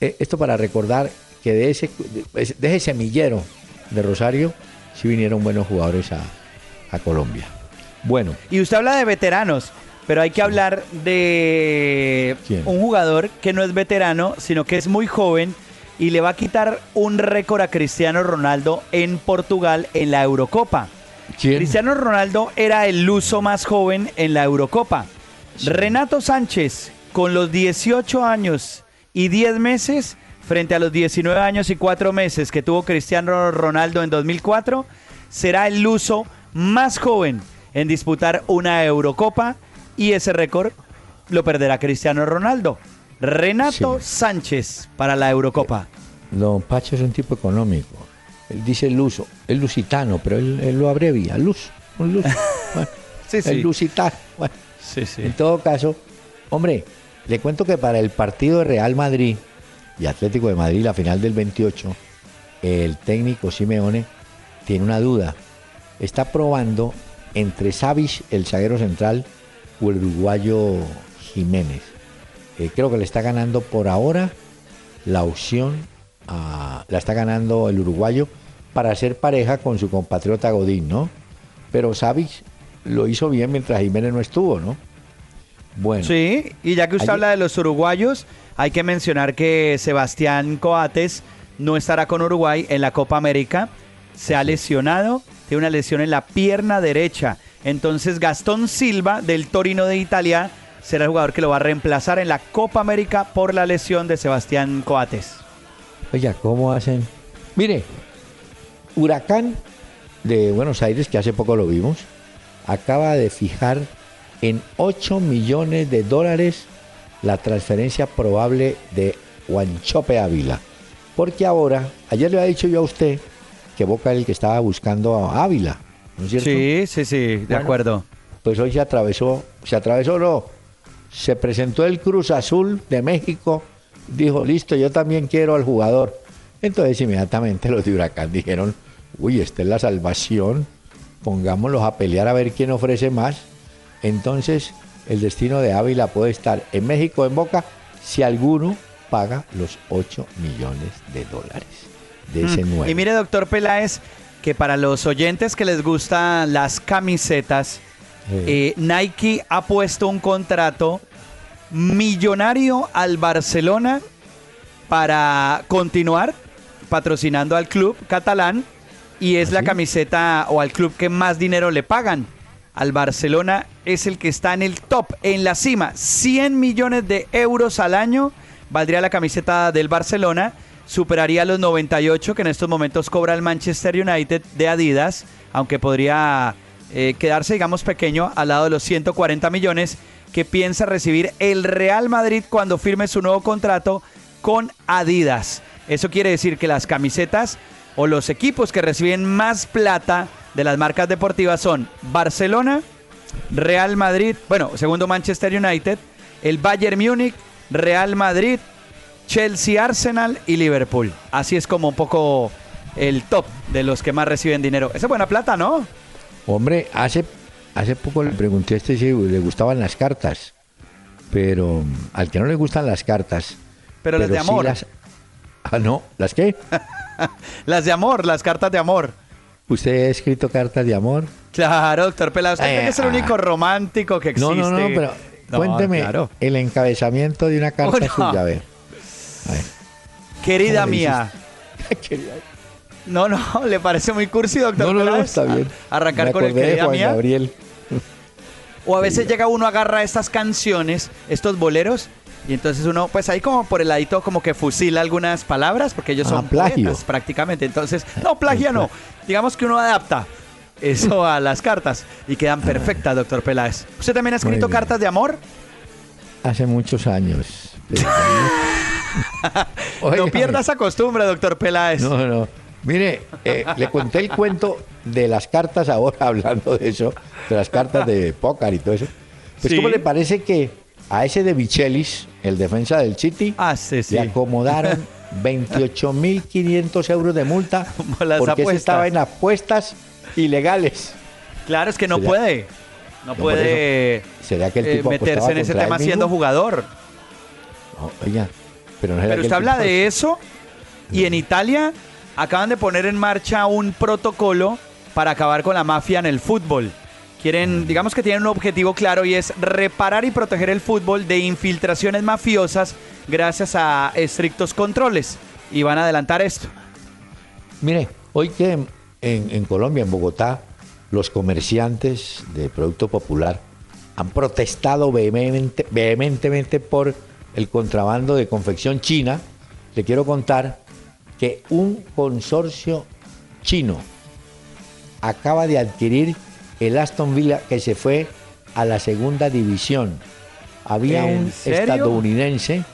Eh, esto para recordar que de ese, de ese semillero de Rosario sí vinieron buenos jugadores a, Colombia. Bueno. Y usted habla de veteranos, pero hay que hablar de un jugador que no es veterano, sino que es muy joven y le va a quitar un récord a Cristiano Ronaldo en Portugal en la Eurocopa. Cristiano Ronaldo era el luso más joven en la Eurocopa. Renato Sánchez, con los 18 años y 10 meses, frente a los 19 años y 4 meses que tuvo Cristiano Ronaldo en 2004, será el luso más joven en disputar una Eurocopa y ese récord lo perderá Cristiano Ronaldo. Renato Sánchez para la Eurocopa. Don Pacho es un tipo económico. Él dice luso, es lusitano, pero él, lo abrevia, luz, un luz. <laughs> sí, sí. El lusitano. sí. En todo caso, hombre, le cuento que para el partido de Real Madrid y Atlético de Madrid, la final del 28, el técnico Simeone tiene una duda. Está probando entre Savic, el zaguero central, o el uruguayo Jiménez. Eh, creo que le está ganando por ahora la opción, la está ganando el uruguayo para ser pareja con su compatriota Godín, ¿no? Pero Savic lo hizo bien mientras Jiménez no estuvo, ¿no? Bueno. Sí, y ya que usted habla de los uruguayos, hay que mencionar que Sebastián Coates no estará con Uruguay en la Copa América. Se ha lesionado, tiene una lesión en la pierna derecha. Entonces Gastón Silva del Torino de Italia será el jugador que lo va a reemplazar en la Copa América por la lesión de Sebastián Coates. Oiga, ¿cómo hacen? Mire, Huracán de Buenos Aires, que hace poco lo vimos, acaba de fijar en 8 millones de dólares la transferencia probable de Huanchope Ávila. Porque ahora, ayer le había dicho yo a usted que Boca era el que estaba buscando a Ávila, ¿no es cierto? Sí, sí, sí, de acuerdo. Pues hoy se atravesó, se atravesó, no, se presentó el Cruz Azul de México, dijo, listo, yo también quiero al jugador. Entonces inmediatamente los de Huracán dijeron, uy, esta es la salvación, pongámoslos a pelear a ver quién ofrece más. Entonces el destino de Ávila puede estar en México, en Boca, si alguno paga los 8 millones de dólares de ese mm. nuevo. Y mire, doctor Peláez, que para los oyentes que les gustan las camisetas, eh, Nike ha puesto un contrato millonario al Barcelona para continuar patrocinando al club catalán y es la ¿Ah, camiseta o al club que más dinero le pagan. Al Barcelona es el que está en el top, en la cima. 100 millones de euros al año valdría la camiseta del Barcelona. Superaría los 98 que en estos momentos cobra el Manchester United de Adidas, aunque podría eh, quedarse, digamos, pequeño al lado de los 140 millones que piensa recibir el Real Madrid cuando firme su nuevo contrato con Adidas. Eso quiere decir que las camisetas o los equipos que reciben más plata de las marcas deportivas son Barcelona, Real Madrid, bueno, segundo Manchester United, el Bayern Múnich, Real Madrid, Chelsea, Arsenal y Liverpool. Así es como un poco el top de los que más reciben dinero. Esa es buena plata, ¿no? Hombre, hace, hace poco le pregunté a este si le gustaban las cartas, pero al que no le gustan las cartas. Pero, las de amor. ah, no, ¿las qué? <laughs> las de amor, las cartas de amor. ¿Usted ha escrito cartas de amor? Claro, doctor Pelado, usted es el único ah. romántico que existe. No, no, no, pero cuénteme el encabezamiento de una carta suya, a ver. Querida mía. <laughs> No, no, <laughs> le parece muy cursi, doctor. No, no, está bien. Arrancar con el querida mía. Gabriel. O a veces llega uno, agarra estas canciones, estos boleros, y entonces uno, pues ahí como por el ladito, como que fusila algunas palabras, porque ellos ah, son plagio. prácticamente. Entonos, no, plagia no. Digamos que uno adapta eso a las cartas y quedan perfectas, doctor Peláez. ¿Usted también ha escrito cartas de amor? Hace muchos años. no <laughs> pierda esa costumbre, doctor Peláez. No, no. Mire, eh, le conté el cuento de las cartas ahora, <laughs> hablando de eso, de las cartas de póker y todo eso. Pues, ¿cómo le parece que a ese de Michelis, el defensa del City, ah, le acomodaron <laughs> 28.500 euros de multa <laughs> porque estaba en apuestas ilegales? Claro, es que no puede. No, puede ¿Sería que el eh, meterse en ese tema siendo jugador. oiga, pero, pero usted habla de eso y en Italia acaban de poner en marcha un protocolo para acabar con la mafia en el fútbol. Quieren, digamos que tienen un objetivo claro y es reparar y proteger el fútbol de infiltraciones mafiosas gracias a estrictos controles. y van a adelantar esto. Mire, hoy que en, Colombia, en Bogotá, los comerciantes de Producto Popular han protestado vehementemente por el contrabando de confección china, le quiero contar que un consorcio chino acaba de adquirir el Aston Villa que se fue a la segunda división. Había un estadounidense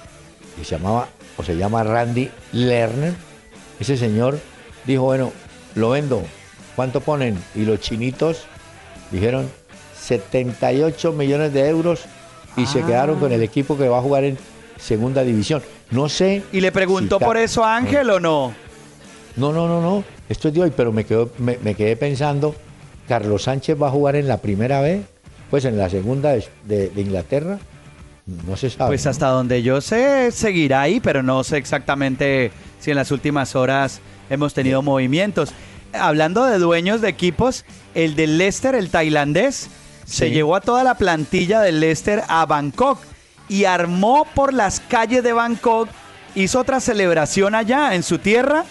que se llamaba o se llama Randy Lerner. Ese señor dijo, bueno, lo vendo. ¿Cuánto ponen? Y los chinitos dijeron 78 millones de euros y se quedaron con el ah. equipo que va a jugar en segunda división. No sé. ¿Y le preguntó por eso a Ángel o no? No, no, no, no. Esto es de hoy, pero me, quedo, me, quedé pensando, ¿Carlos Sánchez va a jugar en la primera vez? Pues en la segunda de, Inglaterra. No se sabe. Pues hasta donde yo sé, seguirá ahí, pero no sé exactamente si en las últimas horas hemos tenido movimientos. Hablando de dueños de equipos, el del Leicester, el tailandés, se llevó a toda la plantilla del Leicester a Bangkok y armó por las calles de Bangkok, hizo otra celebración allá en su tierra,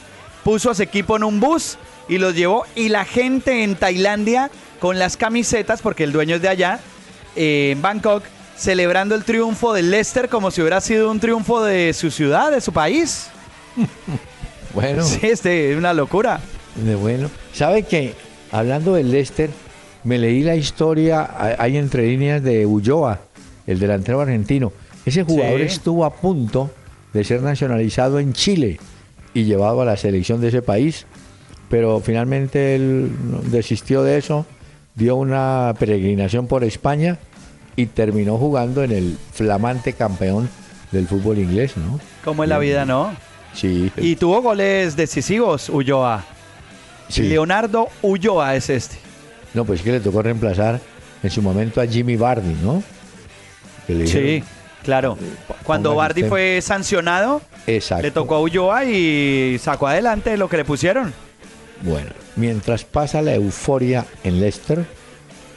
puso a su equipo en un bus y los llevó y la gente en Tailandia con las camisetas, porque el dueño es de allá, eh, en Bangkok, celebrando el triunfo del Leicester como si hubiera sido un triunfo de su ciudad, de su país. <laughs> bueno. Sí, este, es una locura. De bueno. ¿Sabe que Hablando del Leicester, me leí la historia, hay entre líneas de Ulloa, el delantero argentino. Ese jugador estuvo a punto de ser nacionalizado en Chile y llevado a la selección de ese país, pero finalmente él desistió de eso, dio una peregrinación por España y terminó jugando en el flamante campeón del fútbol inglés, ¿no? Como en la vida, ¿no? Sí. Y tuvo goles decisivos, Ulloa. Leonardo Ulloa es este. No, pues es que le tocó reemplazar en su momento a Jimmy Bardi, ¿no? Sí, claro. Cuando Bardi fue sancionado, le tocó a Ulloa y sacó adelante lo que le pusieron. Bueno, mientras pasa la euforia en Leicester,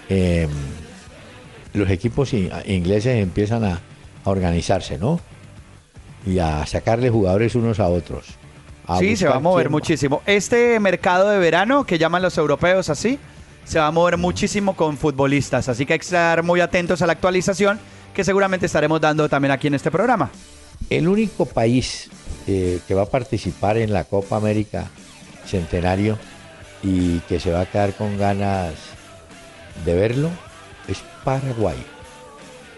em, los equipos ingleses empiezan a, organizarse, ¿no? Y a sacarle jugadores unos a otros. sí, se va a mover muchísimo. Este mercado de verano, que llaman los europeos así, se va a mover muchísimo con futbolistas. Así que hay que estar muy atentos a la actualización que seguramente estaremos dando también aquí en este programa. El único país eh, que va a participar en la Copa América Centenario y que se va a quedar con ganas de verlo es Paraguay.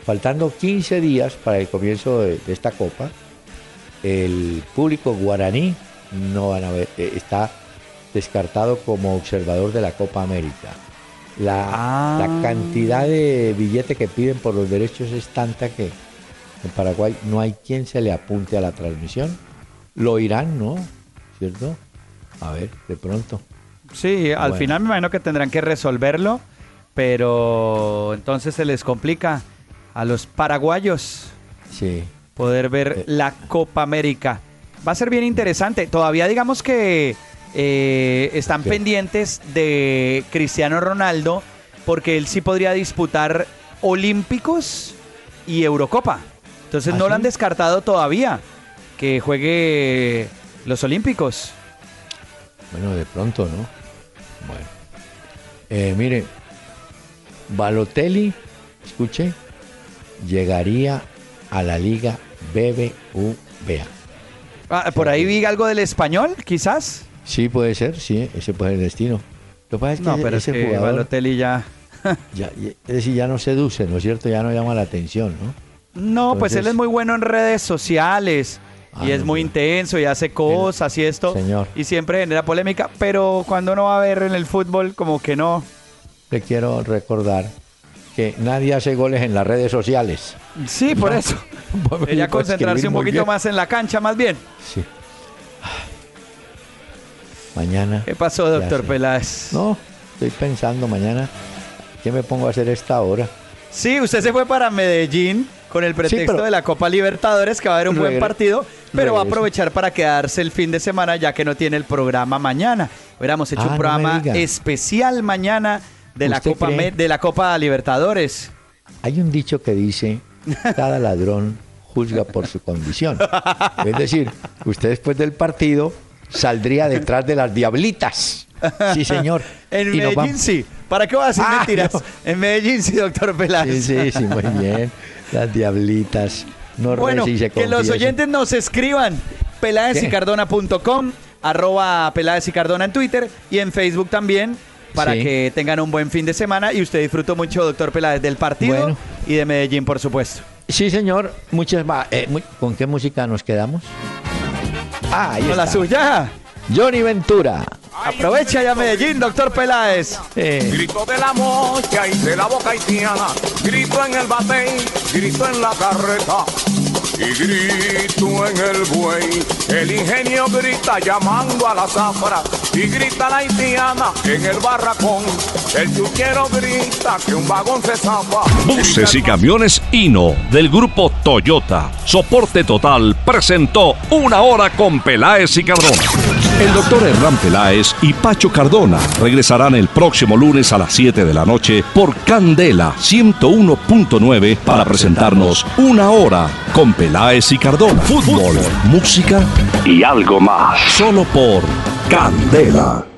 Faltando 15 días para el comienzo de, esta Copa, el público guaraní no van a ver, eh, está descartado como observador de la Copa América. La, ah. cantidad de billetes que piden por los derechos es tanta que en Paraguay no hay quien se le apunte a la transmisión. Lo irán, ¿no? ¿Cierto? A ver, de pronto. Sí, al final me imagino que tendrán que resolverlo, pero entonces se les complica a los paraguayos sí. poder ver eh. la Copa América. Va a ser bien interesante. Todavía digamos que eh, están pendientes de Cristiano Ronaldo porque él sí podría disputar Olímpicos y Eurocopa. Entonces ¿Ah, no lo han descartado todavía que juegue los Olímpicos. Bueno, de pronto, ¿no? Bueno. Eh, mire, Balotelli, escuche, llegaría a la Liga BBVA. Ah, ¿Por ahí vi algo del español, quizás? Sí, puede ser, sí, ese puede ser el destino. Lo que pasa es que no, pero ese es jugador, <laughs> ya... ya... Es decir, ya no seduce, ¿no es cierto? Ya no llama la atención, ¿no? No, pues él es muy bueno en redes sociales y ah, es muy intenso y hace cosas y esto. Señor. Y siempre genera polémica, pero cuando uno va a ver en el fútbol, como que no. Le quiero recordar que nadie hace goles en las redes sociales. Sí, por eso. <laughs> Debería concentrarse un poquito más en la cancha, más bien. Sí. Mañana. ¿Qué pasó, doctor Peláez? No, estoy pensando mañana, ¿qué me pongo a hacer esta hora? Sí, usted se fue para Medellín con el pretexto de la Copa Libertadores, que va a haber un buen partido, pero va a aprovechar para quedarse el fin de semana, ya que no tiene el programa mañana. Hubiéramos hecho un ah, programa especial mañana de la, Copa de la Copa Libertadores. Hay un dicho que dice, cada ladrón juzga por su condición. <laughs> Es decir, usted después del partido saldría detrás de las diablitas. Sí, señor. <laughs> en Medellín sí. ¿Para qué vas a decir ah, mentiras? En Medellín sí, doctor Peláez. Sí, sí, sí, muy bien. Las diablitas. No bueno, que los oyentes nos escriban peladesicardona.com, arroba Peláez y Cardona en Twitter y en Facebook también para que tengan un buen fin de semana y usted disfrutó mucho, doctor Peláez, del partido y de Medellín, por supuesto. Sí, señor. Muchas eh, ¿Con qué música nos quedamos? Ah, ahí ¿Con la suya? Johnny Ventura. Aprovecha ya Medellín, doctor Peláez. Grito de la mocha y de la boca haitiana, grito en el batey, grito en la carreta y grito en el buey. El ingenio grita llamando a la zafra y grita la haitiana en el barracón. El chuquero grita que un vagón se zafa. Buses y camiones Hino del grupo Toyota. Soporte total presentó una hora con Peláez y Cardona. El doctor Hernán Peláez y Pacho Cardona regresarán el próximo lunes a las 7 de la noche por Candela 101.9 para presentarnos una hora con Peláez Peláez y Cardona. Fútbol, música y algo más. Solo por Candela.